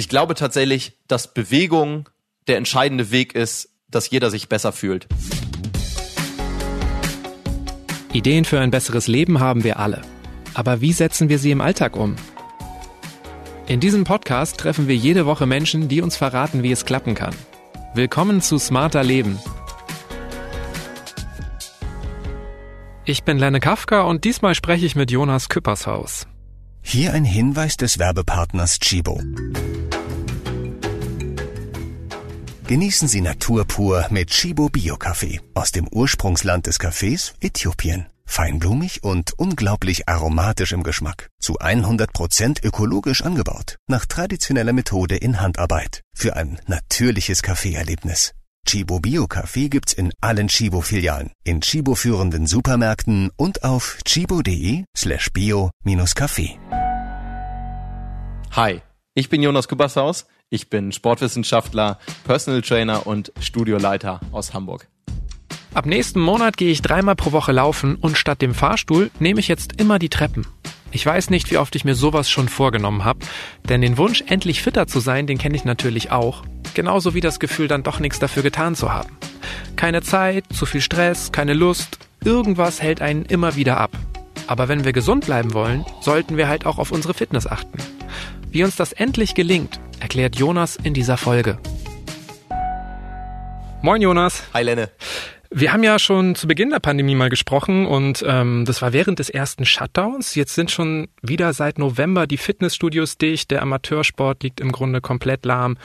Ich glaube tatsächlich, dass Bewegung der entscheidende Weg ist, dass jeder sich besser fühlt. Ideen für ein besseres Leben haben wir alle. Aber wie setzen wir sie im Alltag um? In diesem Podcast treffen wir jede Woche Menschen, die uns verraten, wie es klappen kann. Willkommen zu Smarter Leben. Ich bin Lenne Kafka und diesmal spreche ich mit Jonas Küppershaus. Hier ein Hinweis des Werbepartners Chibo. Genießen Sie Natur pur mit Chibo Bio Kaffee aus dem Ursprungsland des Kaffees Äthiopien. Feinblumig und unglaublich aromatisch im Geschmack. Zu 100% ökologisch angebaut. Nach traditioneller Methode in Handarbeit. Für ein natürliches Kaffeeerlebnis. Chibo Bio Kaffee gibt's in allen Chibo Filialen, in Chibo führenden Supermärkten und auf chibo.de slash bio-kaffee. Hi, ich bin Jonas Küppershaus. Ich bin Sportwissenschaftler, Personal Trainer und Studioleiter aus Hamburg. Ab nächsten Monat gehe ich dreimal pro Woche laufen und statt dem Fahrstuhl nehme ich jetzt immer die Treppen. Ich weiß nicht, wie oft ich mir sowas schon vorgenommen habe, denn den Wunsch, endlich fitter zu sein, den kenne ich natürlich auch. Genauso wie das Gefühl, dann doch nichts dafür getan zu haben. Keine Zeit, zu viel Stress, keine Lust, irgendwas hält einen immer wieder ab. Aber wenn wir gesund bleiben wollen, sollten wir halt auch auf unsere Fitness achten. Wie uns das endlich gelingt, erklärt Jonas in dieser Folge. Moin Jonas. Hi Lenne. Wir haben ja schon zu Beginn der Pandemie mal gesprochen und ähm, das war während des ersten Shutdowns. Jetzt sind schon wieder seit November die Fitnessstudios dicht, der Amateursport liegt im Grunde komplett lahm.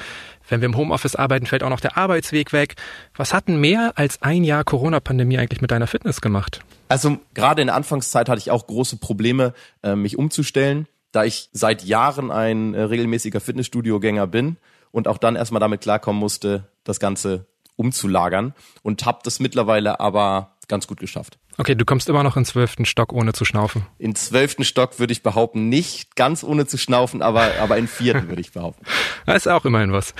Wenn wir im Homeoffice arbeiten, fällt auch noch der Arbeitsweg weg. Was hat denn mehr als ein Jahr Corona-Pandemie eigentlich mit deiner Fitness gemacht? Also gerade in der Anfangszeit hatte ich auch große Probleme, äh, mich umzustellen, da ich seit Jahren ein äh, regelmäßiger Fitnessstudio-Gänger bin und auch dann erstmal damit klarkommen musste, das Ganze umzulagern und habe das mittlerweile aber ganz gut geschafft. Okay, du kommst immer noch in zwölften Stock ohne zu schnaufen. In zwölften Stock würde ich behaupten, nicht ganz ohne zu schnaufen, aber, aber in vierten würde ich behaupten. Das ist auch immerhin was.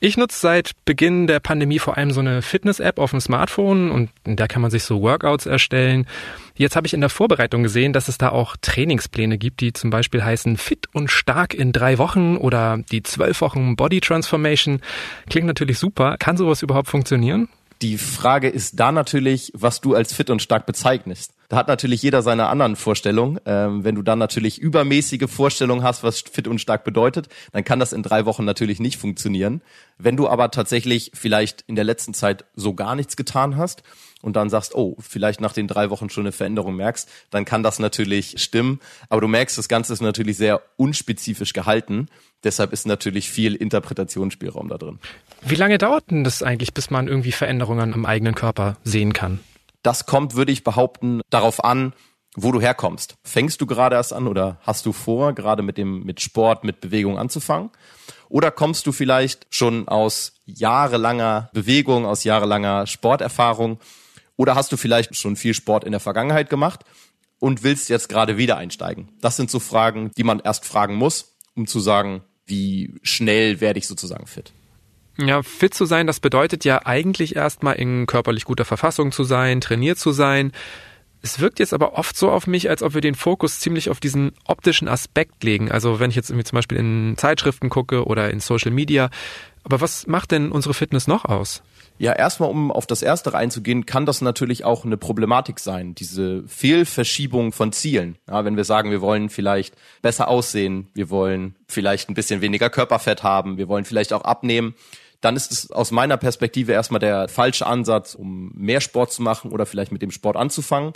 Ich nutze seit Beginn der Pandemie vor allem so eine Fitness-App auf dem Smartphone und der kann man sich so Workouts erstellen. Jetzt habe ich in der Vorbereitung gesehen, dass es da auch Trainingspläne gibt, die zum Beispiel heißen Fit und Stark in drei Wochen oder die zwölf Wochen Body Transformation. Klingt natürlich super. Kann sowas überhaupt funktionieren? Die Frage ist da natürlich, was du als fit und stark bezeichnest. Da hat natürlich jeder seine anderen Vorstellungen. Ähm, wenn du dann natürlich übermäßige Vorstellungen hast, was fit und stark bedeutet, dann kann das in drei Wochen natürlich nicht funktionieren. Wenn du aber tatsächlich vielleicht in der letzten Zeit so gar nichts getan hast und dann sagst, oh, vielleicht nach den drei Wochen schon eine Veränderung merkst, dann kann das natürlich stimmen. Aber du merkst, das Ganze ist natürlich sehr unspezifisch gehalten. Deshalb ist natürlich viel Interpretationsspielraum da drin. Wie lange dauert denn das eigentlich, bis man irgendwie Veränderungen am eigenen Körper sehen kann? Das kommt, würde ich behaupten, darauf an, wo du herkommst. Fängst du gerade erst an oder hast du vor, gerade mit dem, mit Sport, mit Bewegung anzufangen? Oder kommst du vielleicht schon aus jahrelanger Bewegung, aus jahrelanger Sporterfahrung? Oder hast du vielleicht schon viel Sport in der Vergangenheit gemacht und willst jetzt gerade wieder einsteigen? Das sind so Fragen, die man erst fragen muss, um zu sagen, wie schnell werde ich sozusagen fit. Ja, fit zu sein, das bedeutet ja eigentlich erstmal in körperlich guter Verfassung zu sein, trainiert zu sein. Es wirkt jetzt aber oft so auf mich, als ob wir den Fokus ziemlich auf diesen optischen Aspekt legen. Also wenn ich jetzt irgendwie zum Beispiel in Zeitschriften gucke oder in Social Media. Aber was macht denn unsere Fitness noch aus? Ja, erstmal um auf das erste reinzugehen, kann das natürlich auch eine Problematik sein, diese Fehlverschiebung von Zielen. Ja, wenn wir sagen, wir wollen vielleicht besser aussehen, wir wollen vielleicht ein bisschen weniger Körperfett haben, wir wollen vielleicht auch abnehmen, dann ist es aus meiner Perspektive erstmal der falsche Ansatz, um mehr Sport zu machen oder vielleicht mit dem Sport anzufangen.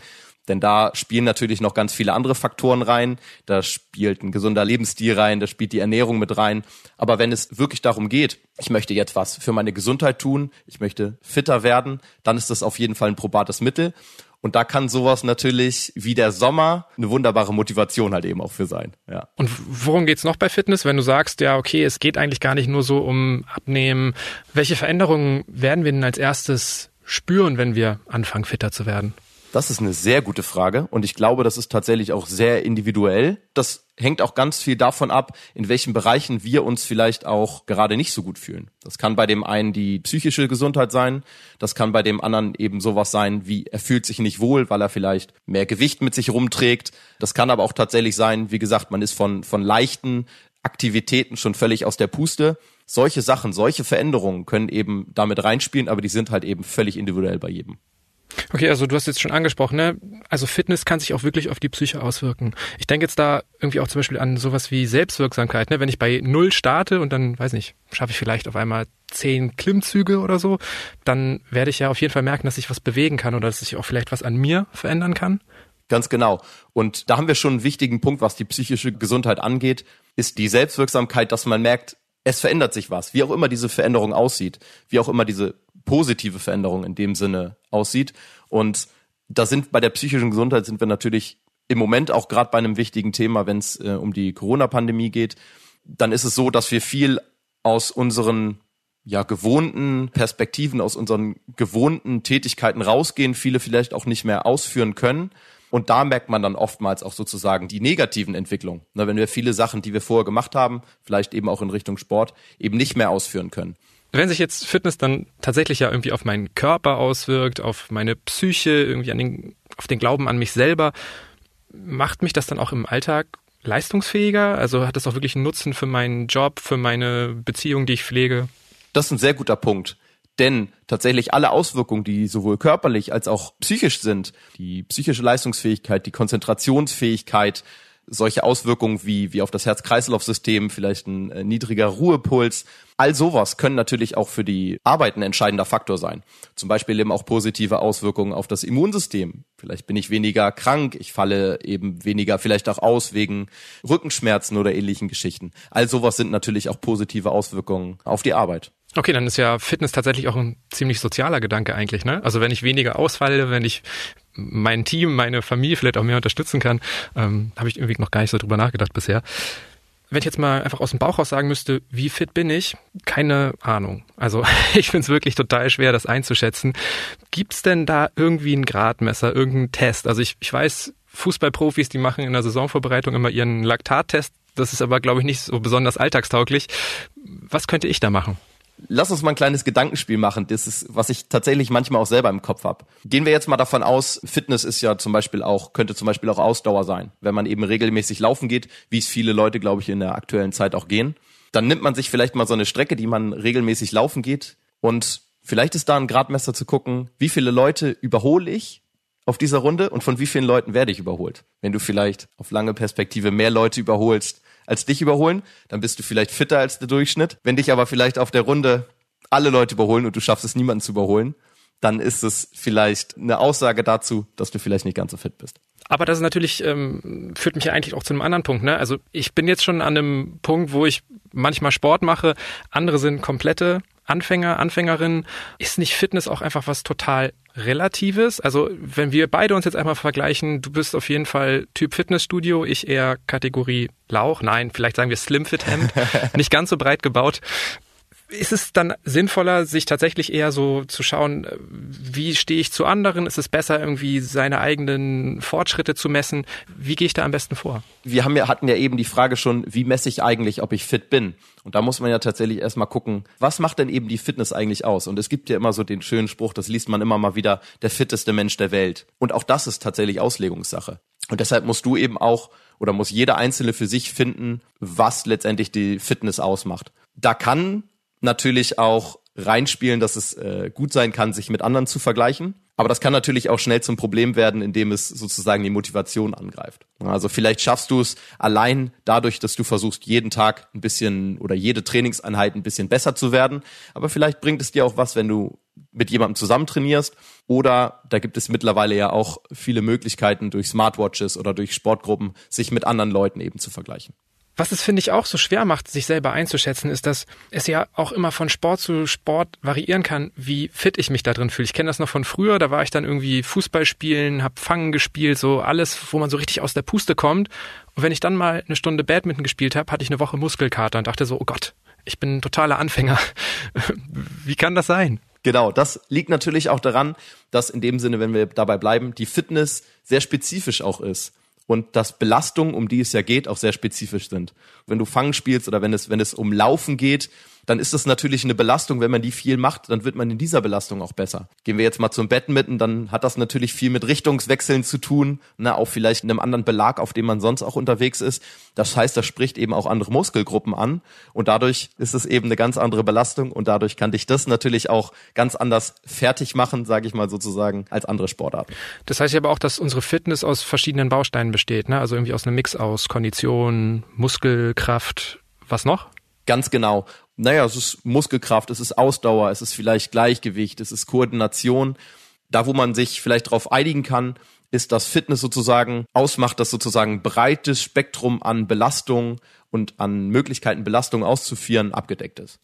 Denn da spielen natürlich noch ganz viele andere Faktoren rein. Da spielt ein gesunder Lebensstil rein, da spielt die Ernährung mit rein. Aber wenn es wirklich darum geht, ich möchte jetzt was für meine Gesundheit tun, ich möchte fitter werden, dann ist das auf jeden Fall ein probates Mittel. Und da kann sowas natürlich wie der Sommer eine wunderbare Motivation halt eben auch für sein. Ja. Und worum geht's noch bei Fitness, wenn du sagst, ja, okay, es geht eigentlich gar nicht nur so um Abnehmen. Welche Veränderungen werden wir denn als erstes spüren, wenn wir anfangen, fitter zu werden? Das ist eine sehr gute Frage und ich glaube, das ist tatsächlich auch sehr individuell. Das hängt auch ganz viel davon ab, in welchen Bereichen wir uns vielleicht auch gerade nicht so gut fühlen. Das kann bei dem einen die psychische Gesundheit sein, das kann bei dem anderen eben sowas sein wie er fühlt sich nicht wohl, weil er vielleicht mehr Gewicht mit sich rumträgt. Das kann aber auch tatsächlich sein, wie gesagt, man ist von von leichten Aktivitäten schon völlig aus der Puste. Solche Sachen, solche Veränderungen können eben damit reinspielen, aber die sind halt eben völlig individuell bei jedem. Okay, also du hast jetzt schon angesprochen, ne? Also Fitness kann sich auch wirklich auf die Psyche auswirken. Ich denke jetzt da irgendwie auch zum Beispiel an sowas wie Selbstwirksamkeit, ne? Wenn ich bei null starte und dann, weiß nicht, schaffe ich vielleicht auf einmal zehn Klimmzüge oder so, dann werde ich ja auf jeden Fall merken, dass ich was bewegen kann oder dass ich auch vielleicht was an mir verändern kann. Ganz genau. Und da haben wir schon einen wichtigen Punkt, was die psychische Gesundheit angeht, ist die Selbstwirksamkeit, dass man merkt, es verändert sich was, wie auch immer diese Veränderung aussieht, wie auch immer diese positive Veränderung in dem Sinne aussieht. Und da sind bei der psychischen Gesundheit sind wir natürlich im Moment auch gerade bei einem wichtigen Thema, wenn es äh, um die Corona-Pandemie geht. Dann ist es so, dass wir viel aus unseren ja gewohnten Perspektiven, aus unseren gewohnten Tätigkeiten rausgehen, viele vielleicht auch nicht mehr ausführen können. Und da merkt man dann oftmals auch sozusagen die negativen Entwicklungen. Na, wenn wir viele Sachen, die wir vorher gemacht haben, vielleicht eben auch in Richtung Sport, eben nicht mehr ausführen können. Wenn sich jetzt Fitness dann tatsächlich ja irgendwie auf meinen Körper auswirkt, auf meine Psyche, irgendwie an den, auf den Glauben an mich selber, macht mich das dann auch im Alltag leistungsfähiger? Also hat das auch wirklich einen Nutzen für meinen Job, für meine Beziehung, die ich pflege? Das ist ein sehr guter Punkt. Denn tatsächlich alle Auswirkungen, die sowohl körperlich als auch psychisch sind, die psychische Leistungsfähigkeit, die Konzentrationsfähigkeit, solche Auswirkungen wie, wie auf das Herz-Kreislauf-System, vielleicht ein äh, niedriger Ruhepuls. All sowas können natürlich auch für die Arbeit ein entscheidender Faktor sein. Zum Beispiel eben auch positive Auswirkungen auf das Immunsystem. Vielleicht bin ich weniger krank, ich falle eben weniger vielleicht auch aus wegen Rückenschmerzen oder ähnlichen Geschichten. All sowas sind natürlich auch positive Auswirkungen auf die Arbeit. Okay, dann ist ja Fitness tatsächlich auch ein ziemlich sozialer Gedanke eigentlich, ne? Also wenn ich weniger ausfalle, wenn ich mein Team, meine Familie vielleicht auch mehr unterstützen kann, ähm, habe ich irgendwie noch gar nicht so drüber nachgedacht bisher. Wenn ich jetzt mal einfach aus dem Bauch raus sagen müsste, wie fit bin ich? Keine Ahnung. Also ich finde es wirklich total schwer, das einzuschätzen. Gibt's denn da irgendwie ein Gradmesser, irgendeinen Test? Also ich, ich weiß, Fußballprofis, die machen in der Saisonvorbereitung immer ihren Laktattest. Das ist aber, glaube ich, nicht so besonders alltagstauglich. Was könnte ich da machen? Lass uns mal ein kleines Gedankenspiel machen. Das ist, was ich tatsächlich manchmal auch selber im Kopf habe. Gehen wir jetzt mal davon aus, Fitness ist ja zum Beispiel auch, könnte zum Beispiel auch Ausdauer sein. Wenn man eben regelmäßig laufen geht, wie es viele Leute, glaube ich, in der aktuellen Zeit auch gehen, dann nimmt man sich vielleicht mal so eine Strecke, die man regelmäßig laufen geht und vielleicht ist da ein Gradmesser zu gucken, wie viele Leute überhole ich auf dieser Runde und von wie vielen Leuten werde ich überholt. Wenn du vielleicht auf lange Perspektive mehr Leute überholst, als dich überholen, dann bist du vielleicht fitter als der Durchschnitt. Wenn dich aber vielleicht auf der Runde alle Leute überholen und du schaffst es, niemanden zu überholen, dann ist es vielleicht eine Aussage dazu, dass du vielleicht nicht ganz so fit bist. Aber das ist natürlich, ähm, führt mich ja eigentlich auch zu einem anderen Punkt. Ne? Also ich bin jetzt schon an einem Punkt, wo ich manchmal Sport mache, andere sind komplette Anfänger, Anfängerinnen. Ist nicht Fitness auch einfach was total Relatives? Also wenn wir beide uns jetzt einmal vergleichen, du bist auf jeden Fall Typ Fitnessstudio, ich eher Kategorie Lauch. Nein, vielleicht sagen wir Slim Fit Hemd, nicht ganz so breit gebaut ist es dann sinnvoller, sich tatsächlich eher so zu schauen, äh, wie stehe ich zu anderen? Ist es besser, irgendwie seine eigenen Fortschritte zu messen? Wie gehe ich da am besten vor? Wir haben ja, hatten ja eben die Frage schon, wie messe ich eigentlich, ob ich fit bin? Und da muss man ja tatsächlich erstmal gucken, was macht denn eben die Fitness eigentlich aus? Und es gibt ja immer so den schönen Spruch, das liest man immer mal wieder, der fitteste Mensch der Welt. Und auch das ist tatsächlich Auslegungssache. Und deshalb musst du eben auch oder muss jeder Einzelne für sich finden, was letztendlich die Fitness ausmacht. Da kann natürlich auch reinspielen, dass es äh, gut sein kann, sich mit anderen zu vergleichen. Aber das kann natürlich auch schnell zum Problem werden, indem es sozusagen die Motivation angreift. Also vielleicht schaffst du es allein dadurch, dass du versuchst, jeden Tag ein bisschen oder jede Trainingseinheit ein bisschen besser zu werden. Aber vielleicht bringt es dir auch was, wenn du mit jemandem zusammen trainierst. Oder da gibt es mittlerweile ja auch viele Möglichkeiten durch Smartwatches oder durch Sportgruppen, sich mit anderen Leuten eben zu vergleichen. Was es, finde ich, auch so schwer macht, sich selber einzuschätzen, ist, dass es ja auch immer von Sport zu Sport variieren kann, wie fit ich mich da drin fühle. Ich kenne das noch von früher, da war ich dann irgendwie Fußball spielen, hab Fangen gespielt, so alles, wo man so richtig aus der Puste kommt. Und wenn ich dann mal eine Stunde Badminton gespielt habe, hatte ich eine Woche Muskelkater und dachte so, oh Gott, ich bin ein totaler Anfänger. wie kann das sein? Genau, das liegt natürlich auch daran, dass in dem Sinne, wenn wir dabei bleiben, die Fitness sehr spezifisch auch ist und dass Belastungen, um die es ja geht, auch sehr spezifisch sind. Wenn du Fangen spielst oder wenn es, wenn es um Laufen geht, dann ist das natürlich eine Belastung. Wenn man die viel macht, dann wird man in dieser Belastung auch besser. Gehen wir jetzt mal zum Badminton, dann hat das natürlich viel mit Richtungswechseln zu tun, na, auch vielleicht einem anderen Belag, auf dem man sonst auch unterwegs ist. Das heißt, das spricht eben auch andere Muskelgruppen an und dadurch ist es eben eine ganz andere Belastung und dadurch kann dich das natürlich auch ganz anders fertig machen, sage ich mal sozusagen, als andere Sportarten. Das heißt aber auch, dass unsere Fitness aus verschiedenen Bausteinen besteht, ne? Also irgendwie aus einem Mix aus Kondition, Muskelkraft, was noch? Ganz genau. Naja, es ist Muskelkraft, es ist Ausdauer, es ist vielleicht Gleichgewicht, es ist Koordination. Da, wo man sich vielleicht darauf einigen kann, ist, dass Fitness sozusagen ausmacht, dass sozusagen breites Spektrum an Belastung und an Möglichkeiten, Belastung auszuführen, abgedeckt ist.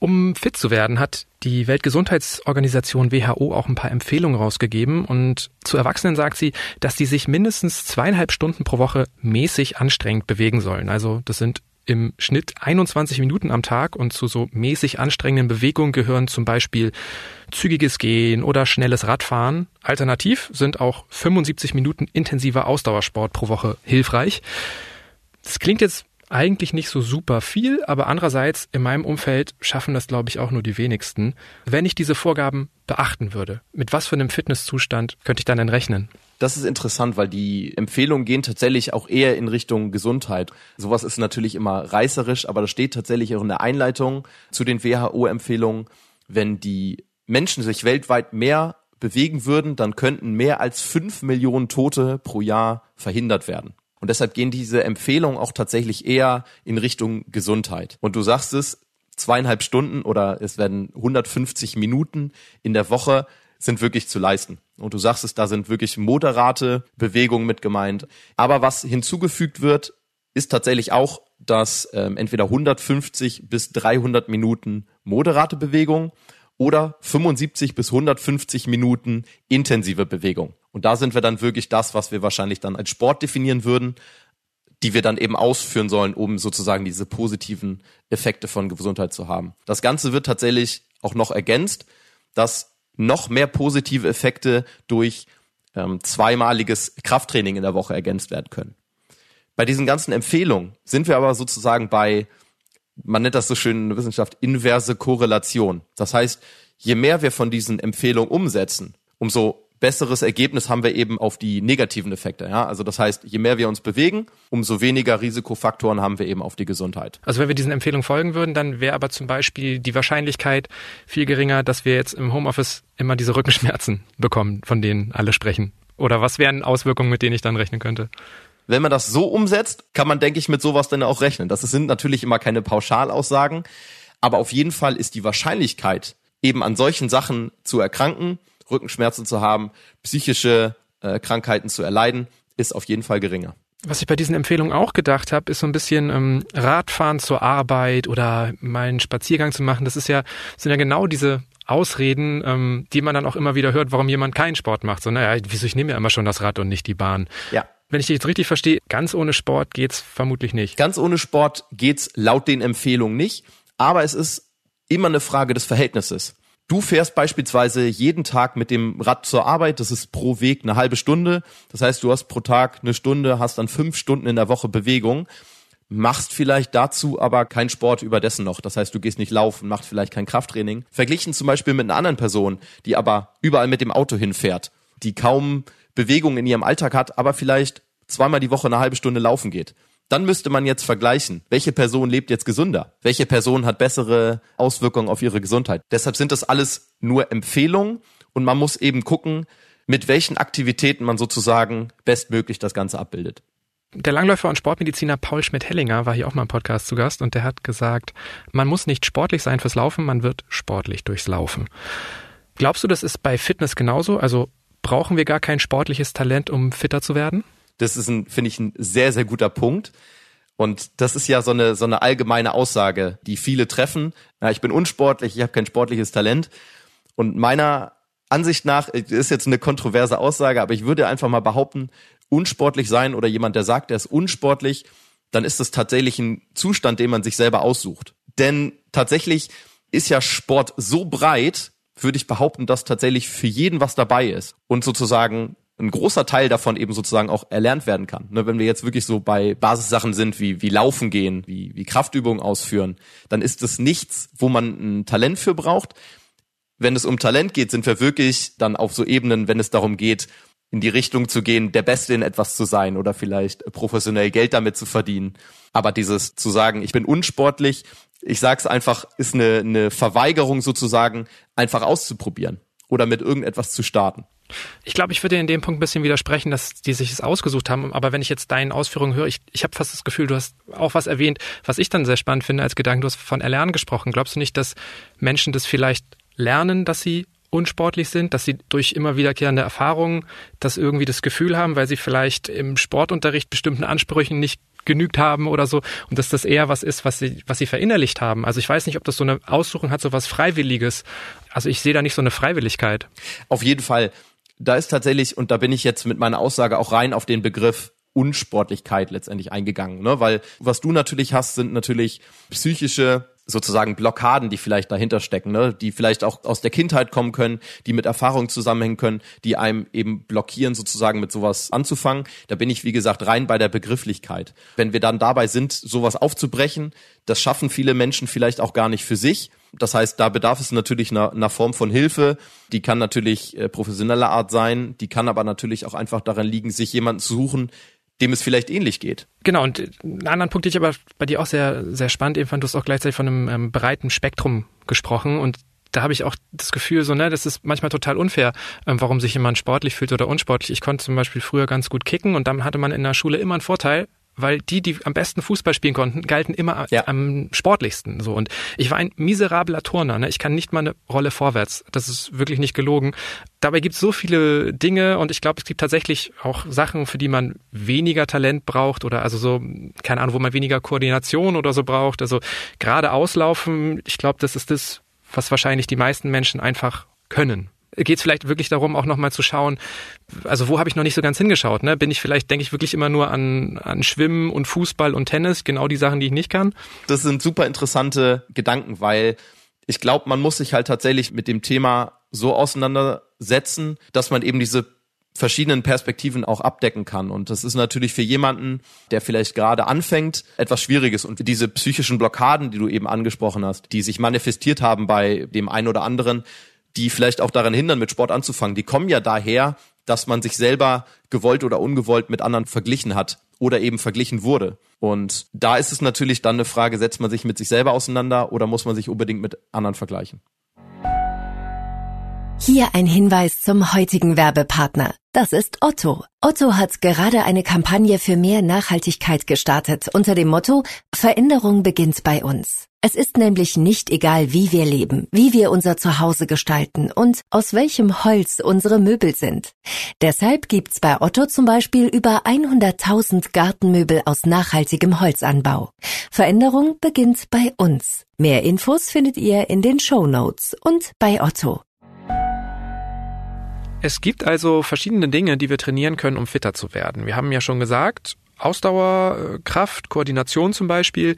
Um fit zu werden, hat die Weltgesundheitsorganisation WHO auch ein paar Empfehlungen rausgegeben und zu Erwachsenen sagt sie, dass die sich mindestens zweieinhalb Stunden pro Woche mäßig anstrengend bewegen sollen. Also das sind im Schnitt 21 Minuten am Tag und zu so mäßig anstrengenden Bewegungen gehören zum Beispiel zügiges Gehen oder schnelles Radfahren. Alternativ sind auch 75 Minuten intensiver Ausdauersport pro Woche hilfreich. Das klingt jetzt eigentlich nicht so super viel, aber andererseits in meinem Umfeld schaffen das, glaube ich, auch nur die wenigsten. Wenn ich diese Vorgaben beachten würde, mit was für einem Fitnesszustand könnte ich dann denn rechnen? Das ist interessant, weil die Empfehlungen gehen tatsächlich auch eher in Richtung Gesundheit. Sowas ist natürlich immer reißerisch, aber das steht tatsächlich auch in der Einleitung zu den WHO-Empfehlungen. Wenn die Menschen sich weltweit mehr bewegen würden, dann könnten mehr als fünf Millionen Tote pro Jahr verhindert werden. Und deshalb gehen diese Empfehlungen auch tatsächlich eher in Richtung Gesundheit. Und du sagst es, zweieinhalb Stunden oder es werden 150 Minuten in der Woche sind wirklich zu leisten. Und du sagst es, da sind wirklich moderate Bewegungen mit gemeint. Aber was hinzugefügt wird, ist tatsächlich auch, dass ähm, entweder 150 bis 300 Minuten moderate Bewegung oder 75 bis 150 Minuten intensive Bewegung. Und da sind wir dann wirklich das, was wir wahrscheinlich dann als Sport definieren würden, die wir dann eben ausführen sollen, um sozusagen diese positiven Effekte von Gesundheit zu haben. Das Ganze wird tatsächlich auch noch ergänzt, dass noch mehr positive Effekte durch ähm, zweimaliges Krafttraining in der Woche ergänzt werden können. Bei diesen ganzen Empfehlungen sind wir aber sozusagen bei man nennt das so schön in der Wissenschaft inverse Korrelation. Das heißt, je mehr wir von diesen Empfehlungen umsetzen, umso besseres Ergebnis haben wir eben auf die negativen Effekte. Ja? Also das heißt, je mehr wir uns bewegen, umso weniger Risikofaktoren haben wir eben auf die Gesundheit. Also wenn wir diesen Empfehlungen folgen würden, dann wäre aber zum Beispiel die Wahrscheinlichkeit viel geringer, dass wir jetzt im Homeoffice immer diese Rückenschmerzen bekommen, von denen alle sprechen. Oder was wären Auswirkungen, mit denen ich dann rechnen könnte? wenn man das so umsetzt, kann man, denke ich, mit sowas dann auch rechnen. Das sind natürlich immer keine Pauschalaussagen, aber auf jeden Fall ist die Wahrscheinlichkeit, eben an solchen Sachen zu erkranken, Rückenschmerzen zu haben, psychische äh, Krankheiten zu erleiden, ist auf jeden Fall geringer. Was ich bei diesen Empfehlungen auch gedacht habe, ist so ein bisschen ähm, Radfahren zur Arbeit oder mal einen Spaziergang zu machen. Das ist ja sind ja genau diese Ausreden, ähm, die man dann auch immer wieder hört, warum jemand keinen Sport macht. So, naja, wieso ich nehme ja immer schon das Rad und nicht die Bahn. Ja. Wenn ich dich jetzt richtig verstehe, ganz ohne Sport geht's vermutlich nicht. Ganz ohne Sport geht's laut den Empfehlungen nicht, aber es ist immer eine Frage des Verhältnisses. Du fährst beispielsweise jeden Tag mit dem Rad zur Arbeit, das ist pro Weg eine halbe Stunde. Das heißt, du hast pro Tag eine Stunde, hast dann fünf Stunden in der Woche Bewegung, machst vielleicht dazu aber keinen Sport überdessen noch. Das heißt, du gehst nicht laufen, machst vielleicht kein Krafttraining. Verglichen zum Beispiel mit einer anderen Person, die aber überall mit dem Auto hinfährt, die kaum Bewegung in ihrem Alltag hat, aber vielleicht zweimal die Woche eine halbe Stunde laufen geht. Dann müsste man jetzt vergleichen, welche Person lebt jetzt gesünder, welche Person hat bessere Auswirkungen auf ihre Gesundheit. Deshalb sind das alles nur Empfehlungen und man muss eben gucken, mit welchen Aktivitäten man sozusagen bestmöglich das Ganze abbildet. Der Langläufer und Sportmediziner Paul Schmidt-Hellinger war hier auch mal im Podcast zu Gast und der hat gesagt, man muss nicht sportlich sein fürs Laufen, man wird sportlich durchs Laufen. Glaubst du, das ist bei Fitness genauso? Also brauchen wir gar kein sportliches Talent, um fitter zu werden? Das ist ein, finde ich, ein sehr, sehr guter Punkt. Und das ist ja so eine, so eine allgemeine Aussage, die viele treffen. Ja, ich bin unsportlich, ich habe kein sportliches Talent. Und meiner Ansicht nach ist jetzt eine kontroverse Aussage, aber ich würde einfach mal behaupten, unsportlich sein oder jemand, der sagt, er ist unsportlich, dann ist das tatsächlich ein Zustand, den man sich selber aussucht. Denn tatsächlich ist ja Sport so breit, würde ich behaupten, dass tatsächlich für jeden was dabei ist. Und sozusagen ein großer Teil davon eben sozusagen auch erlernt werden kann. Ne, wenn wir jetzt wirklich so bei Basissachen sind, wie, wie Laufen gehen, wie, wie Kraftübungen ausführen, dann ist es nichts, wo man ein Talent für braucht. Wenn es um Talent geht, sind wir wirklich dann auf so Ebenen, wenn es darum geht, in die Richtung zu gehen, der Beste in etwas zu sein oder vielleicht professionell Geld damit zu verdienen. Aber dieses zu sagen, ich bin unsportlich, ich sag's einfach, ist eine, eine Verweigerung sozusagen, einfach auszuprobieren oder mit irgendetwas zu starten. Ich glaube, ich würde in dem Punkt ein bisschen widersprechen, dass die sich es ausgesucht haben. Aber wenn ich jetzt deinen Ausführungen höre, ich, ich habe fast das Gefühl, du hast auch was erwähnt, was ich dann sehr spannend finde als Gedanken. Du hast von Erlernen gesprochen. Glaubst du nicht, dass Menschen das vielleicht lernen, dass sie unsportlich sind, dass sie durch immer wiederkehrende Erfahrungen das irgendwie das Gefühl haben, weil sie vielleicht im Sportunterricht bestimmten Ansprüchen nicht genügt haben oder so und dass das eher was ist, was sie, was sie verinnerlicht haben. Also ich weiß nicht, ob das so eine Aussuchung hat, so was Freiwilliges. Also ich sehe da nicht so eine Freiwilligkeit. Auf jeden Fall. Da ist tatsächlich, und da bin ich jetzt mit meiner Aussage auch rein auf den Begriff Unsportlichkeit letztendlich eingegangen, ne? Weil was du natürlich hast, sind natürlich psychische sozusagen Blockaden, die vielleicht dahinter stecken, ne? die vielleicht auch aus der Kindheit kommen können, die mit Erfahrungen zusammenhängen können, die einem eben blockieren, sozusagen mit sowas anzufangen. Da bin ich, wie gesagt, rein bei der Begrifflichkeit. Wenn wir dann dabei sind, sowas aufzubrechen, das schaffen viele Menschen vielleicht auch gar nicht für sich. Das heißt, da bedarf es natürlich einer, einer Form von Hilfe. Die kann natürlich äh, professioneller Art sein, die kann aber natürlich auch einfach daran liegen, sich jemanden zu suchen, dem es vielleicht ähnlich geht. Genau, und einen anderen Punkt, den ich aber bei dir auch sehr, sehr spannend eben fand, du hast auch gleichzeitig von einem ähm, breiten Spektrum gesprochen und da habe ich auch das Gefühl, so, ne, das ist manchmal total unfair, ähm, warum sich jemand sportlich fühlt oder unsportlich. Ich konnte zum Beispiel früher ganz gut kicken und dann hatte man in der Schule immer einen Vorteil, weil die, die am besten Fußball spielen konnten, galten immer ja. am sportlichsten. So und ich war ein miserabler Turner. Ne? Ich kann nicht mal eine Rolle vorwärts. Das ist wirklich nicht gelogen. Dabei gibt es so viele Dinge und ich glaube, es gibt tatsächlich auch Sachen, für die man weniger Talent braucht oder also so keine Ahnung, wo man weniger Koordination oder so braucht. Also gerade auslaufen. Ich glaube, das ist das, was wahrscheinlich die meisten Menschen einfach können geht es vielleicht wirklich darum, auch nochmal zu schauen, also wo habe ich noch nicht so ganz hingeschaut? Ne? Bin ich vielleicht, denke ich wirklich immer nur an, an Schwimmen und Fußball und Tennis, genau die Sachen, die ich nicht kann? Das sind super interessante Gedanken, weil ich glaube, man muss sich halt tatsächlich mit dem Thema so auseinandersetzen, dass man eben diese verschiedenen Perspektiven auch abdecken kann. Und das ist natürlich für jemanden, der vielleicht gerade anfängt, etwas Schwieriges. Und diese psychischen Blockaden, die du eben angesprochen hast, die sich manifestiert haben bei dem einen oder anderen, die vielleicht auch daran hindern, mit Sport anzufangen, die kommen ja daher, dass man sich selber gewollt oder ungewollt mit anderen verglichen hat oder eben verglichen wurde. Und da ist es natürlich dann eine Frage, setzt man sich mit sich selber auseinander oder muss man sich unbedingt mit anderen vergleichen? Hier ein Hinweis zum heutigen Werbepartner. Das ist Otto. Otto hat gerade eine Kampagne für mehr Nachhaltigkeit gestartet unter dem Motto Veränderung beginnt bei uns. Es ist nämlich nicht egal, wie wir leben, wie wir unser Zuhause gestalten und aus welchem Holz unsere Möbel sind. Deshalb gibt's bei Otto zum Beispiel über 100.000 Gartenmöbel aus nachhaltigem Holzanbau. Veränderung beginnt bei uns. Mehr Infos findet ihr in den Show Notes und bei Otto. Es gibt also verschiedene Dinge, die wir trainieren können, um fitter zu werden. Wir haben ja schon gesagt, Ausdauer, Kraft, Koordination zum Beispiel.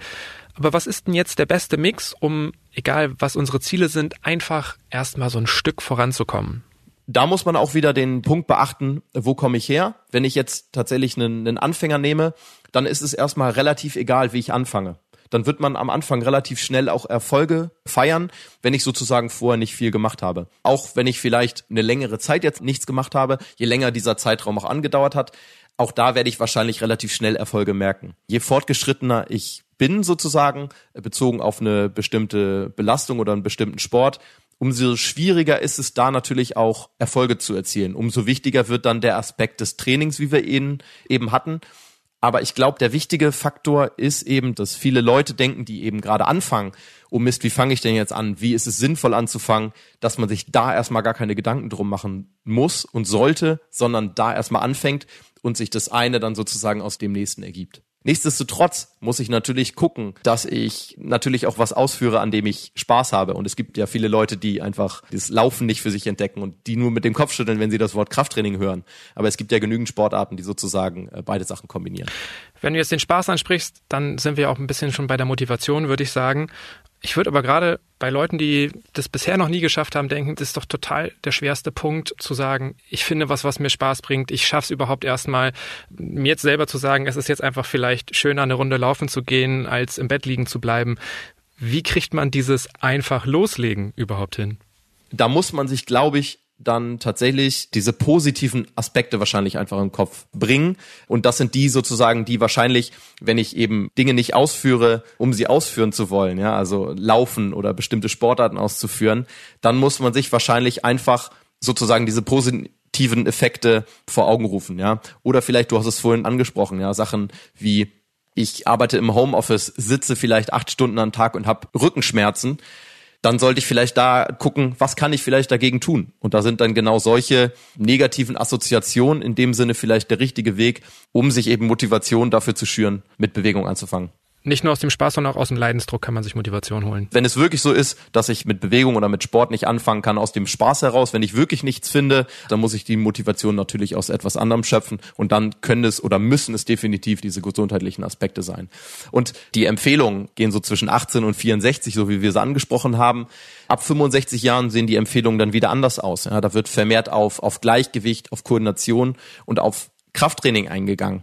Aber was ist denn jetzt der beste Mix, um, egal was unsere Ziele sind, einfach erstmal so ein Stück voranzukommen? Da muss man auch wieder den Punkt beachten, wo komme ich her? Wenn ich jetzt tatsächlich einen, einen Anfänger nehme, dann ist es erstmal relativ egal, wie ich anfange dann wird man am Anfang relativ schnell auch Erfolge feiern, wenn ich sozusagen vorher nicht viel gemacht habe. Auch wenn ich vielleicht eine längere Zeit jetzt nichts gemacht habe, je länger dieser Zeitraum auch angedauert hat, auch da werde ich wahrscheinlich relativ schnell Erfolge merken. Je fortgeschrittener ich bin sozusagen, bezogen auf eine bestimmte Belastung oder einen bestimmten Sport, umso schwieriger ist es da natürlich auch Erfolge zu erzielen. Umso wichtiger wird dann der Aspekt des Trainings, wie wir ihn eben hatten. Aber ich glaube, der wichtige Faktor ist eben, dass viele Leute denken, die eben gerade anfangen, oh Mist, wie fange ich denn jetzt an? Wie ist es sinnvoll anzufangen, dass man sich da erstmal gar keine Gedanken drum machen muss und sollte, sondern da erstmal anfängt und sich das eine dann sozusagen aus dem nächsten ergibt. Nichtsdestotrotz muss ich natürlich gucken, dass ich natürlich auch was ausführe, an dem ich Spaß habe. Und es gibt ja viele Leute, die einfach das Laufen nicht für sich entdecken und die nur mit dem Kopf schütteln, wenn sie das Wort Krafttraining hören. Aber es gibt ja genügend Sportarten, die sozusagen äh, beide Sachen kombinieren. Wenn du jetzt den Spaß ansprichst, dann sind wir auch ein bisschen schon bei der Motivation, würde ich sagen. Ich würde aber gerade bei Leuten, die das bisher noch nie geschafft haben, denken, das ist doch total der schwerste Punkt zu sagen, ich finde was, was mir Spaß bringt. Ich schaffe es überhaupt erstmal, mir jetzt selber zu sagen, es ist jetzt einfach vielleicht schöner, eine Runde laufen zu gehen, als im Bett liegen zu bleiben. Wie kriegt man dieses einfach loslegen überhaupt hin? Da muss man sich, glaube ich, dann tatsächlich diese positiven Aspekte wahrscheinlich einfach im Kopf bringen. Und das sind die sozusagen, die wahrscheinlich, wenn ich eben Dinge nicht ausführe, um sie ausführen zu wollen, ja, also laufen oder bestimmte Sportarten auszuführen, dann muss man sich wahrscheinlich einfach sozusagen diese positiven Effekte vor Augen rufen, ja. Oder vielleicht, du hast es vorhin angesprochen, ja, Sachen wie ich arbeite im Homeoffice, sitze vielleicht acht Stunden am Tag und habe Rückenschmerzen dann sollte ich vielleicht da gucken, was kann ich vielleicht dagegen tun? Und da sind dann genau solche negativen Assoziationen in dem Sinne vielleicht der richtige Weg, um sich eben Motivation dafür zu schüren, mit Bewegung anzufangen. Nicht nur aus dem Spaß, sondern auch aus dem Leidensdruck kann man sich Motivation holen. Wenn es wirklich so ist, dass ich mit Bewegung oder mit Sport nicht anfangen kann, aus dem Spaß heraus, wenn ich wirklich nichts finde, dann muss ich die Motivation natürlich aus etwas anderem schöpfen und dann können es oder müssen es definitiv diese gesundheitlichen Aspekte sein. Und die Empfehlungen gehen so zwischen 18 und 64, so wie wir sie angesprochen haben. Ab 65 Jahren sehen die Empfehlungen dann wieder anders aus. Ja, da wird vermehrt auf, auf Gleichgewicht, auf Koordination und auf Krafttraining eingegangen.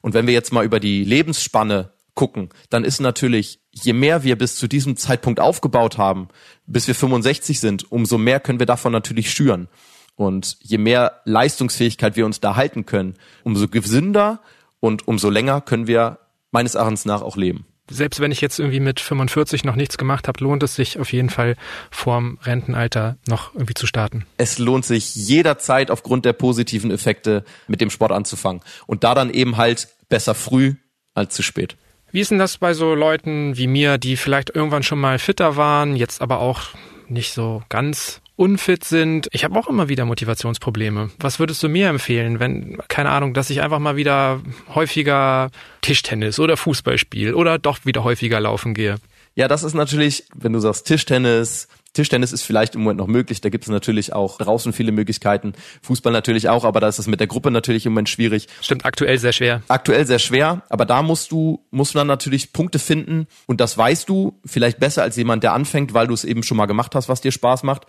Und wenn wir jetzt mal über die Lebensspanne gucken, dann ist natürlich, je mehr wir bis zu diesem Zeitpunkt aufgebaut haben, bis wir 65 sind, umso mehr können wir davon natürlich schüren. Und je mehr Leistungsfähigkeit wir uns da halten können, umso gesünder und umso länger können wir meines Erachtens nach auch leben. Selbst wenn ich jetzt irgendwie mit 45 noch nichts gemacht habe, lohnt es sich auf jeden Fall vorm Rentenalter noch irgendwie zu starten. Es lohnt sich jederzeit aufgrund der positiven Effekte mit dem Sport anzufangen. Und da dann eben halt besser früh als zu spät. Wie ist denn das bei so Leuten wie mir, die vielleicht irgendwann schon mal fitter waren, jetzt aber auch nicht so ganz unfit sind. Ich habe auch immer wieder Motivationsprobleme. Was würdest du mir empfehlen, wenn, keine Ahnung, dass ich einfach mal wieder häufiger Tischtennis oder Fußball spiele oder doch wieder häufiger laufen gehe? Ja, das ist natürlich, wenn du sagst Tischtennis, Tischtennis ist vielleicht im Moment noch möglich, da gibt es natürlich auch draußen viele Möglichkeiten, Fußball natürlich auch, aber da ist es mit der Gruppe natürlich im Moment schwierig. Stimmt, aktuell sehr schwer. Aktuell sehr schwer, aber da musst du, musst du dann natürlich Punkte finden und das weißt du vielleicht besser als jemand, der anfängt, weil du es eben schon mal gemacht hast, was dir Spaß macht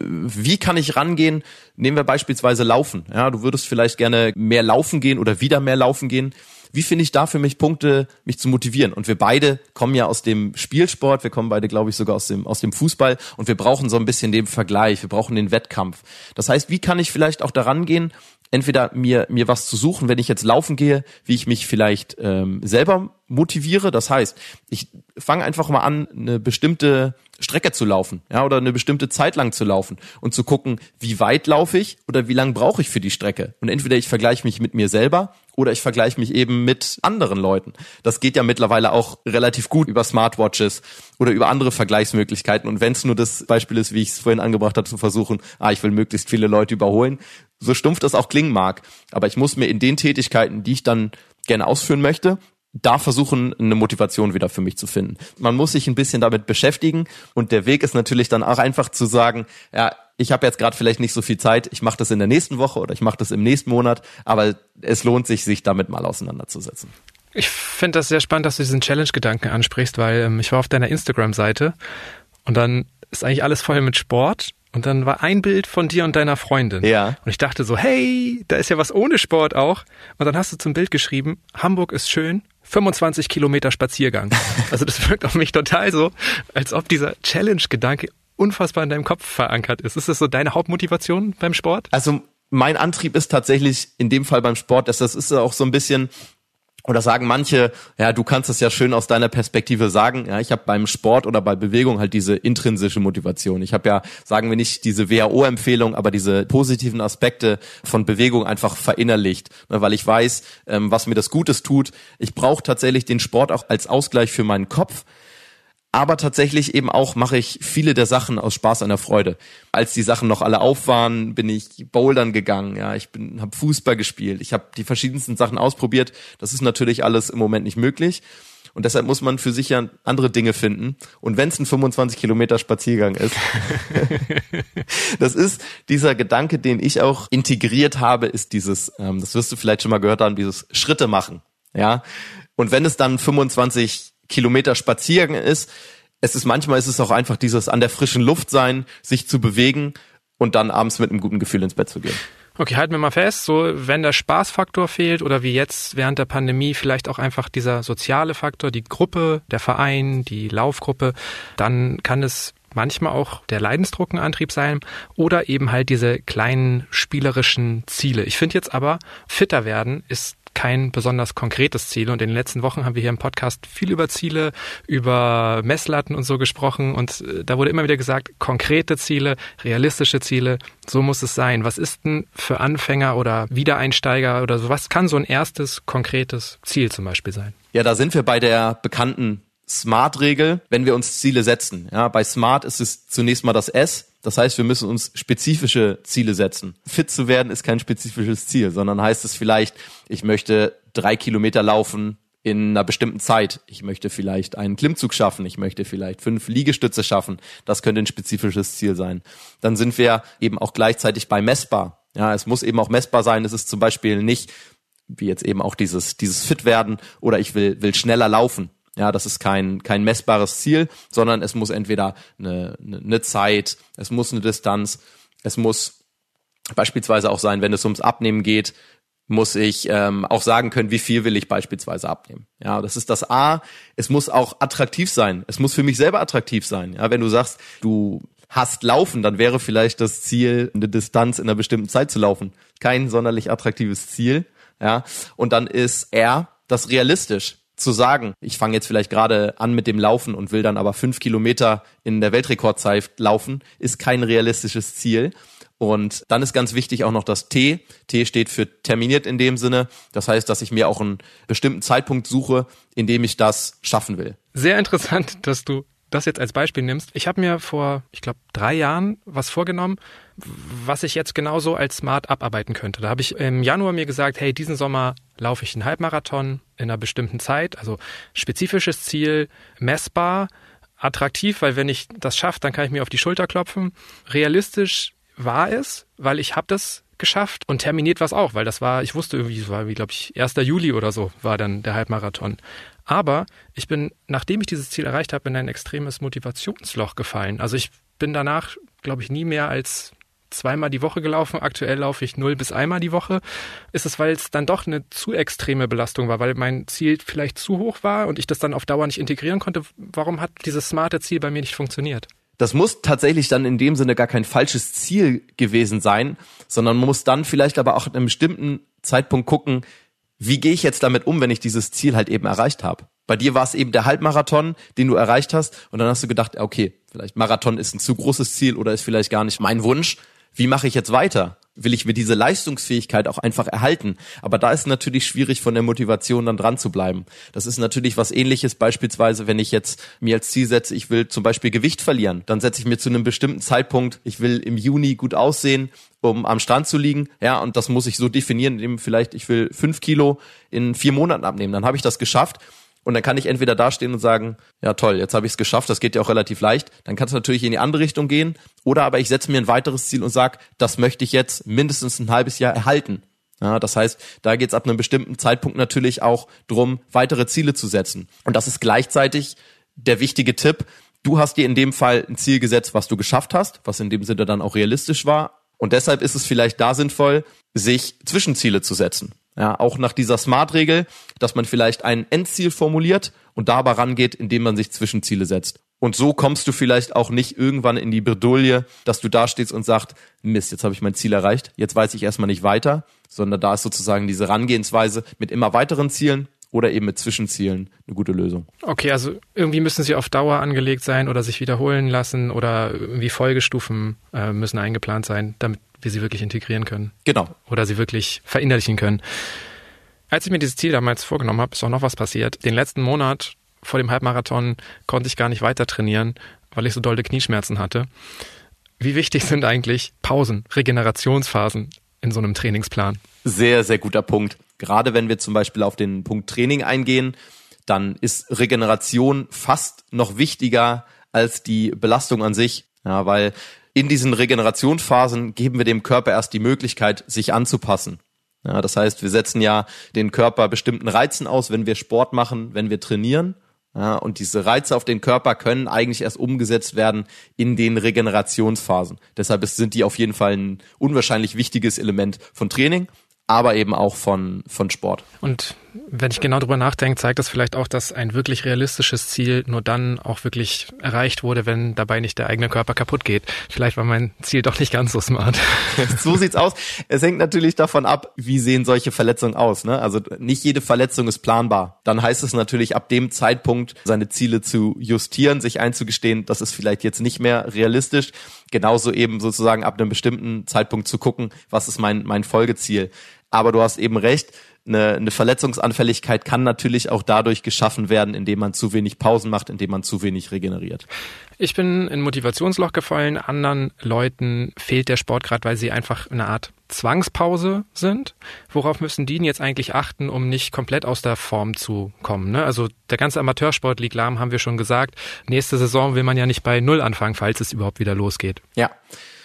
wie kann ich rangehen? Nehmen wir beispielsweise Laufen. Ja, du würdest vielleicht gerne mehr laufen gehen oder wieder mehr laufen gehen wie finde ich da für mich Punkte, mich zu motivieren? Und wir beide kommen ja aus dem Spielsport, wir kommen beide, glaube ich, sogar aus dem, aus dem Fußball und wir brauchen so ein bisschen den Vergleich, wir brauchen den Wettkampf. Das heißt, wie kann ich vielleicht auch daran gehen, entweder mir, mir was zu suchen, wenn ich jetzt laufen gehe, wie ich mich vielleicht ähm, selber motiviere. Das heißt, ich fange einfach mal an, eine bestimmte Strecke zu laufen, ja, oder eine bestimmte Zeit lang zu laufen und zu gucken, wie weit laufe ich oder wie lang brauche ich für die Strecke. Und entweder ich vergleiche mich mit mir selber oder ich vergleiche mich eben mit anderen Leuten. Das geht ja mittlerweile auch relativ gut über Smartwatches oder über andere Vergleichsmöglichkeiten. Und wenn es nur das Beispiel ist, wie ich es vorhin angebracht habe, zu versuchen, ah, ich will möglichst viele Leute überholen, so stumpf das auch klingen mag. Aber ich muss mir in den Tätigkeiten, die ich dann gerne ausführen möchte, da versuchen, eine Motivation wieder für mich zu finden. Man muss sich ein bisschen damit beschäftigen und der Weg ist natürlich dann auch einfach zu sagen, ja, ich habe jetzt gerade vielleicht nicht so viel Zeit, ich mache das in der nächsten Woche oder ich mache das im nächsten Monat, aber es lohnt sich, sich damit mal auseinanderzusetzen. Ich finde das sehr spannend, dass du diesen Challenge-Gedanken ansprichst, weil ähm, ich war auf deiner Instagram-Seite und dann ist eigentlich alles voll mit Sport und dann war ein Bild von dir und deiner Freundin. Ja. Und ich dachte so, hey, da ist ja was ohne Sport auch. Und dann hast du zum Bild geschrieben, Hamburg ist schön, 25 Kilometer Spaziergang. Also das wirkt auf mich total so, als ob dieser Challenge-Gedanke unfassbar in deinem Kopf verankert ist. Ist das so deine Hauptmotivation beim Sport? Also mein Antrieb ist tatsächlich in dem Fall beim Sport, dass das ist auch so ein bisschen oder sagen manche, ja, du kannst es ja schön aus deiner Perspektive sagen. Ja, ich habe beim Sport oder bei Bewegung halt diese intrinsische Motivation. Ich habe ja, sagen wir nicht diese WHO-Empfehlung, aber diese positiven Aspekte von Bewegung einfach verinnerlicht, ne, weil ich weiß, ähm, was mir das Gutes tut. Ich brauche tatsächlich den Sport auch als Ausgleich für meinen Kopf aber tatsächlich eben auch mache ich viele der Sachen aus Spaß an der Freude. Als die Sachen noch alle auf waren, bin ich bouldern gegangen, ja, ich bin habe Fußball gespielt, ich habe die verschiedensten Sachen ausprobiert. Das ist natürlich alles im Moment nicht möglich. Und deshalb muss man für sich ja andere Dinge finden. Und wenn es ein 25 Kilometer Spaziergang ist, das ist dieser Gedanke, den ich auch integriert habe, ist dieses, ähm, das wirst du vielleicht schon mal gehört haben, dieses Schritte machen. Ja, Und wenn es dann 25 Kilometer Spaziergang ist, es ist manchmal ist es auch einfach dieses an der frischen Luft sein, sich zu bewegen und dann abends mit einem guten Gefühl ins Bett zu gehen. Okay, halten wir mal fest, so wenn der Spaßfaktor fehlt oder wie jetzt während der Pandemie vielleicht auch einfach dieser soziale Faktor, die Gruppe, der Verein, die Laufgruppe, dann kann es manchmal auch der Leidensdruck ein Antrieb sein oder eben halt diese kleinen spielerischen Ziele. Ich finde jetzt aber, fitter werden ist kein besonders konkretes Ziel. Und in den letzten Wochen haben wir hier im Podcast viel über Ziele, über Messlatten und so gesprochen. Und äh, da wurde immer wieder gesagt, konkrete Ziele, realistische Ziele, so muss es sein. Was ist denn für Anfänger oder Wiedereinsteiger oder so, was kann so ein erstes konkretes Ziel zum Beispiel sein? Ja, da sind wir bei der bekannten Smart-Regel, wenn wir uns Ziele setzen. Ja, bei Smart ist es zunächst mal das S. Das heißt, wir müssen uns spezifische Ziele setzen. Fit zu werden ist kein spezifisches Ziel, sondern heißt es vielleicht, ich möchte drei Kilometer laufen in einer bestimmten Zeit. Ich möchte vielleicht einen Klimmzug schaffen. Ich möchte vielleicht fünf Liegestütze schaffen. Das könnte ein spezifisches Ziel sein. Dann sind wir eben auch gleichzeitig bei messbar. Ja, es muss eben auch messbar sein. Es ist zum Beispiel nicht, wie jetzt eben auch dieses, dieses Fit werden oder ich will, will schneller laufen. Ja, das ist kein, kein messbares Ziel, sondern es muss entweder eine, eine, Zeit, es muss eine Distanz, es muss beispielsweise auch sein, wenn es ums Abnehmen geht, muss ich ähm, auch sagen können, wie viel will ich beispielsweise abnehmen. Ja, das ist das A. Es muss auch attraktiv sein. Es muss für mich selber attraktiv sein. Ja, wenn du sagst, du hast laufen, dann wäre vielleicht das Ziel, eine Distanz in einer bestimmten Zeit zu laufen. Kein sonderlich attraktives Ziel. Ja, und dann ist R das realistisch zu sagen, ich fange jetzt vielleicht gerade an mit dem Laufen und will dann aber fünf Kilometer in der Weltrekordzeit laufen, ist kein realistisches Ziel. Und dann ist ganz wichtig auch noch das T. T steht für terminiert in dem Sinne. Das heißt, dass ich mir auch einen bestimmten Zeitpunkt suche, in dem ich das schaffen will. Sehr interessant, dass du das jetzt als Beispiel nimmst. Ich habe mir vor, ich glaube, drei Jahren was vorgenommen, was ich jetzt genauso als Smart abarbeiten könnte. Da habe ich im Januar mir gesagt, hey, diesen Sommer laufe ich einen Halbmarathon in einer bestimmten Zeit, also spezifisches Ziel, messbar, attraktiv, weil wenn ich das schaffe, dann kann ich mir auf die Schulter klopfen. Realistisch war es, weil ich habe das geschafft und terminiert war es auch, weil das war, ich wusste irgendwie, es war wie glaube ich 1. Juli oder so war dann der Halbmarathon. Aber ich bin, nachdem ich dieses Ziel erreicht habe, in ein extremes Motivationsloch gefallen. Also ich bin danach, glaube ich, nie mehr als zweimal die Woche gelaufen. Aktuell laufe ich null bis einmal die Woche. Ist es, weil es dann doch eine zu extreme Belastung war, weil mein Ziel vielleicht zu hoch war und ich das dann auf Dauer nicht integrieren konnte? Warum hat dieses smarte Ziel bei mir nicht funktioniert? Das muss tatsächlich dann in dem Sinne gar kein falsches Ziel gewesen sein, sondern man muss dann vielleicht aber auch an einem bestimmten Zeitpunkt gucken, wie gehe ich jetzt damit um, wenn ich dieses Ziel halt eben erreicht habe? Bei dir war es eben der Halbmarathon, den du erreicht hast, und dann hast du gedacht, okay, vielleicht Marathon ist ein zu großes Ziel oder ist vielleicht gar nicht mein Wunsch wie mache ich jetzt weiter? Will ich mir diese Leistungsfähigkeit auch einfach erhalten? Aber da ist natürlich schwierig, von der Motivation dann dran zu bleiben. Das ist natürlich was ähnliches, beispielsweise, wenn ich jetzt mir als Ziel setze, ich will zum Beispiel Gewicht verlieren, dann setze ich mir zu einem bestimmten Zeitpunkt, ich will im Juni gut aussehen, um am Strand zu liegen, ja, und das muss ich so definieren, indem vielleicht ich will fünf Kilo in vier Monaten abnehmen, dann habe ich das geschafft und dann kann ich entweder dastehen und sagen, ja toll, jetzt habe ich es geschafft, das geht ja auch relativ leicht. Dann kann es natürlich in die andere Richtung gehen. Oder aber ich setze mir ein weiteres Ziel und sage, das möchte ich jetzt mindestens ein halbes Jahr erhalten. Ja, das heißt, da geht es ab einem bestimmten Zeitpunkt natürlich auch drum, weitere Ziele zu setzen. Und das ist gleichzeitig der wichtige Tipp. Du hast dir in dem Fall ein Ziel gesetzt, was du geschafft hast, was in dem Sinne dann auch realistisch war. Und deshalb ist es vielleicht da sinnvoll, sich Zwischenziele zu setzen. Ja, auch nach dieser Smart-Regel, dass man vielleicht ein Endziel formuliert und da aber rangeht, indem man sich Zwischenziele setzt. Und so kommst du vielleicht auch nicht irgendwann in die Bredouille, dass du da stehst und sagst, Mist, jetzt habe ich mein Ziel erreicht, jetzt weiß ich erstmal nicht weiter, sondern da ist sozusagen diese Rangehensweise mit immer weiteren Zielen oder eben mit Zwischenzielen eine gute Lösung. Okay, also irgendwie müssen sie auf Dauer angelegt sein oder sich wiederholen lassen oder irgendwie Folgestufen äh, müssen eingeplant sein, damit wir sie wirklich integrieren können. Genau. Oder sie wirklich verinnerlichen können. Als ich mir dieses Ziel damals vorgenommen habe, ist auch noch was passiert. Den letzten Monat vor dem Halbmarathon konnte ich gar nicht weiter trainieren, weil ich so dolle Knieschmerzen hatte. Wie wichtig sind eigentlich Pausen, Regenerationsphasen in so einem Trainingsplan? Sehr, sehr guter Punkt. Gerade wenn wir zum Beispiel auf den Punkt Training eingehen, dann ist Regeneration fast noch wichtiger als die Belastung an sich. Ja, weil in diesen Regenerationsphasen geben wir dem Körper erst die Möglichkeit, sich anzupassen. Ja, das heißt, wir setzen ja den Körper bestimmten Reizen aus, wenn wir Sport machen, wenn wir trainieren. Ja, und diese Reize auf den Körper können eigentlich erst umgesetzt werden in den Regenerationsphasen. Deshalb sind die auf jeden Fall ein unwahrscheinlich wichtiges Element von Training aber eben auch von, von Sport. Und wenn ich genau drüber nachdenke, zeigt das vielleicht auch, dass ein wirklich realistisches Ziel nur dann auch wirklich erreicht wurde, wenn dabei nicht der eigene Körper kaputt geht. Vielleicht war mein Ziel doch nicht ganz so smart. so sieht's aus. Es hängt natürlich davon ab, wie sehen solche Verletzungen aus. Ne? Also nicht jede Verletzung ist planbar. Dann heißt es natürlich ab dem Zeitpunkt, seine Ziele zu justieren, sich einzugestehen, das ist vielleicht jetzt nicht mehr realistisch. Genauso eben sozusagen ab einem bestimmten Zeitpunkt zu gucken, was ist mein, mein Folgeziel. Aber du hast eben recht, eine, eine Verletzungsanfälligkeit kann natürlich auch dadurch geschaffen werden, indem man zu wenig Pausen macht, indem man zu wenig regeneriert. Ich bin in Motivationsloch gefallen, anderen Leuten fehlt der Sport gerade, weil sie einfach eine Art Zwangspause sind. Worauf müssen die jetzt eigentlich achten, um nicht komplett aus der Form zu kommen? Ne? Also der ganze Amateursport liegt lahm, haben wir schon gesagt. Nächste Saison will man ja nicht bei Null anfangen, falls es überhaupt wieder losgeht. Ja.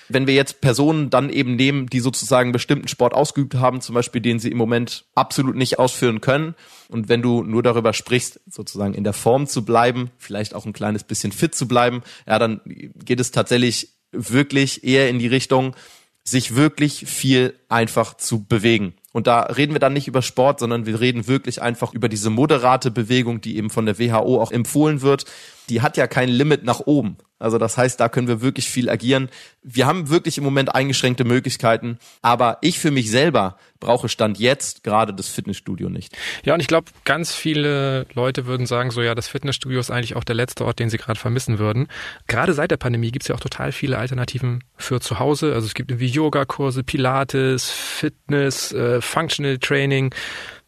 Wenn wir jetzt Personen dann eben nehmen, die sozusagen bestimmten Sport ausgeübt haben, zum Beispiel den sie im Moment absolut nicht ausführen können, und wenn du nur darüber sprichst, sozusagen in der Form zu bleiben, vielleicht auch ein kleines bisschen fit zu bleiben, ja, dann geht es tatsächlich wirklich eher in die Richtung, sich wirklich viel einfach zu bewegen. Und da reden wir dann nicht über Sport, sondern wir reden wirklich einfach über diese moderate Bewegung, die eben von der WHO auch empfohlen wird. Die hat ja kein Limit nach oben. Also das heißt, da können wir wirklich viel agieren. Wir haben wirklich im Moment eingeschränkte Möglichkeiten, aber ich für mich selber brauche Stand jetzt gerade das Fitnessstudio nicht. Ja, und ich glaube, ganz viele Leute würden sagen, so ja, das Fitnessstudio ist eigentlich auch der letzte Ort, den sie gerade vermissen würden. Gerade seit der Pandemie gibt es ja auch total viele Alternativen für zu Hause. Also es gibt irgendwie Yogakurse, Pilates, Fitness, äh, Functional Training.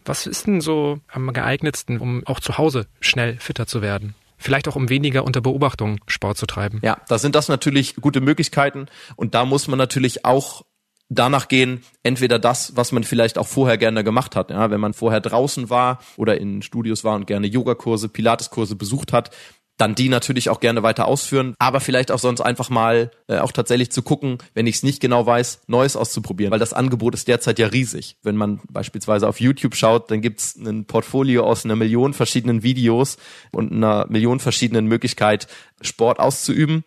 Was ist denn so am geeignetsten, um auch zu Hause schnell fitter zu werden? Vielleicht auch um weniger unter Beobachtung Sport zu treiben. Ja, da sind das natürlich gute Möglichkeiten und da muss man natürlich auch danach gehen, entweder das, was man vielleicht auch vorher gerne gemacht hat. Ja, wenn man vorher draußen war oder in Studios war und gerne Yogakurse, Pilateskurse besucht hat, dann die natürlich auch gerne weiter ausführen, aber vielleicht auch sonst einfach mal äh, auch tatsächlich zu gucken, wenn ich es nicht genau weiß, Neues auszuprobieren, weil das Angebot ist derzeit ja riesig. Wenn man beispielsweise auf YouTube schaut, dann gibt's ein Portfolio aus einer Million verschiedenen Videos und einer Million verschiedenen Möglichkeit, Sport auszuüben.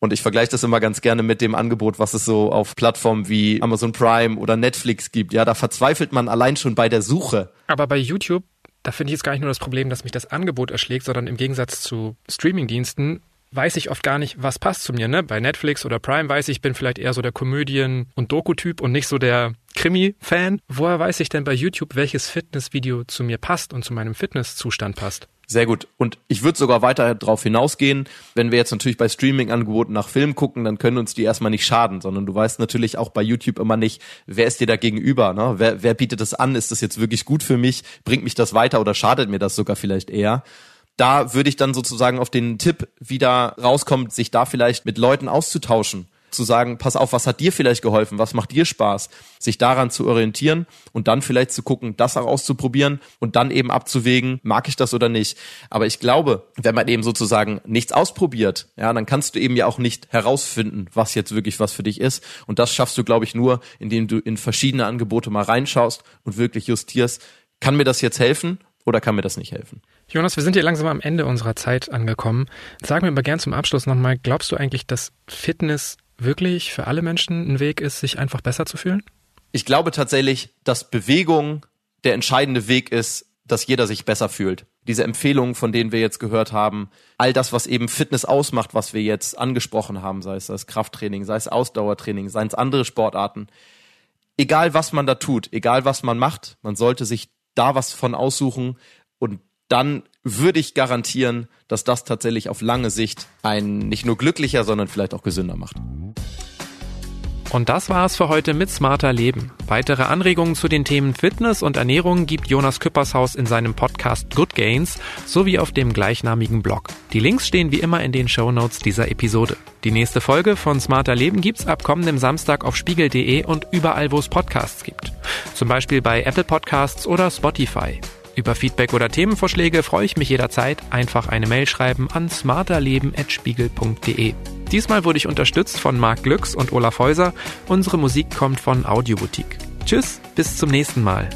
Und ich vergleiche das immer ganz gerne mit dem Angebot, was es so auf Plattformen wie Amazon Prime oder Netflix gibt. Ja, da verzweifelt man allein schon bei der Suche. Aber bei YouTube da finde ich jetzt gar nicht nur das Problem, dass mich das Angebot erschlägt, sondern im Gegensatz zu Streamingdiensten weiß ich oft gar nicht, was passt zu mir. Ne? Bei Netflix oder Prime weiß ich, ich bin vielleicht eher so der Komödien- und Doku-Typ und nicht so der Krimi-Fan. Woher weiß ich denn bei YouTube, welches Fitnessvideo zu mir passt und zu meinem Fitnesszustand passt? Sehr gut. Und ich würde sogar weiter darauf hinausgehen, wenn wir jetzt natürlich bei Streaming-Angeboten nach Film gucken, dann können uns die erstmal nicht schaden, sondern du weißt natürlich auch bei YouTube immer nicht, wer ist dir da gegenüber, ne? Wer, wer bietet das an? Ist das jetzt wirklich gut für mich? Bringt mich das weiter oder schadet mir das sogar vielleicht eher? Da würde ich dann sozusagen auf den Tipp wieder rauskommen, sich da vielleicht mit Leuten auszutauschen zu sagen, pass auf, was hat dir vielleicht geholfen, was macht dir Spaß, sich daran zu orientieren und dann vielleicht zu gucken, das auch auszuprobieren und dann eben abzuwägen, mag ich das oder nicht. Aber ich glaube, wenn man eben sozusagen nichts ausprobiert, ja, dann kannst du eben ja auch nicht herausfinden, was jetzt wirklich was für dich ist. Und das schaffst du, glaube ich, nur, indem du in verschiedene Angebote mal reinschaust und wirklich justierst, kann mir das jetzt helfen oder kann mir das nicht helfen? Jonas, wir sind hier langsam am Ende unserer Zeit angekommen. Sag mir aber gern zum Abschluss nochmal, glaubst du eigentlich, dass Fitness wirklich für alle Menschen ein Weg ist, sich einfach besser zu fühlen? Ich glaube tatsächlich, dass Bewegung der entscheidende Weg ist, dass jeder sich besser fühlt. Diese Empfehlungen, von denen wir jetzt gehört haben, all das, was eben Fitness ausmacht, was wir jetzt angesprochen haben, sei es das Krafttraining, sei es Ausdauertraining, seien es andere Sportarten. Egal was man da tut, egal was man macht, man sollte sich da was von aussuchen und dann würde ich garantieren, dass das tatsächlich auf lange Sicht einen nicht nur glücklicher, sondern vielleicht auch gesünder macht. Und das war's für heute mit Smarter Leben. Weitere Anregungen zu den Themen Fitness und Ernährung gibt Jonas Küppershaus in seinem Podcast Good Gains sowie auf dem gleichnamigen Blog. Die Links stehen wie immer in den Show Notes dieser Episode. Die nächste Folge von Smarter Leben gibt's ab kommendem Samstag auf spiegel.de und überall, wo es Podcasts gibt. Zum Beispiel bei Apple Podcasts oder Spotify. Über Feedback oder Themenvorschläge freue ich mich jederzeit. Einfach eine Mail schreiben an smarterleben.spiegel.de. Diesmal wurde ich unterstützt von Marc Glücks und Olaf Häuser. Unsere Musik kommt von Audioboutique. Tschüss, bis zum nächsten Mal.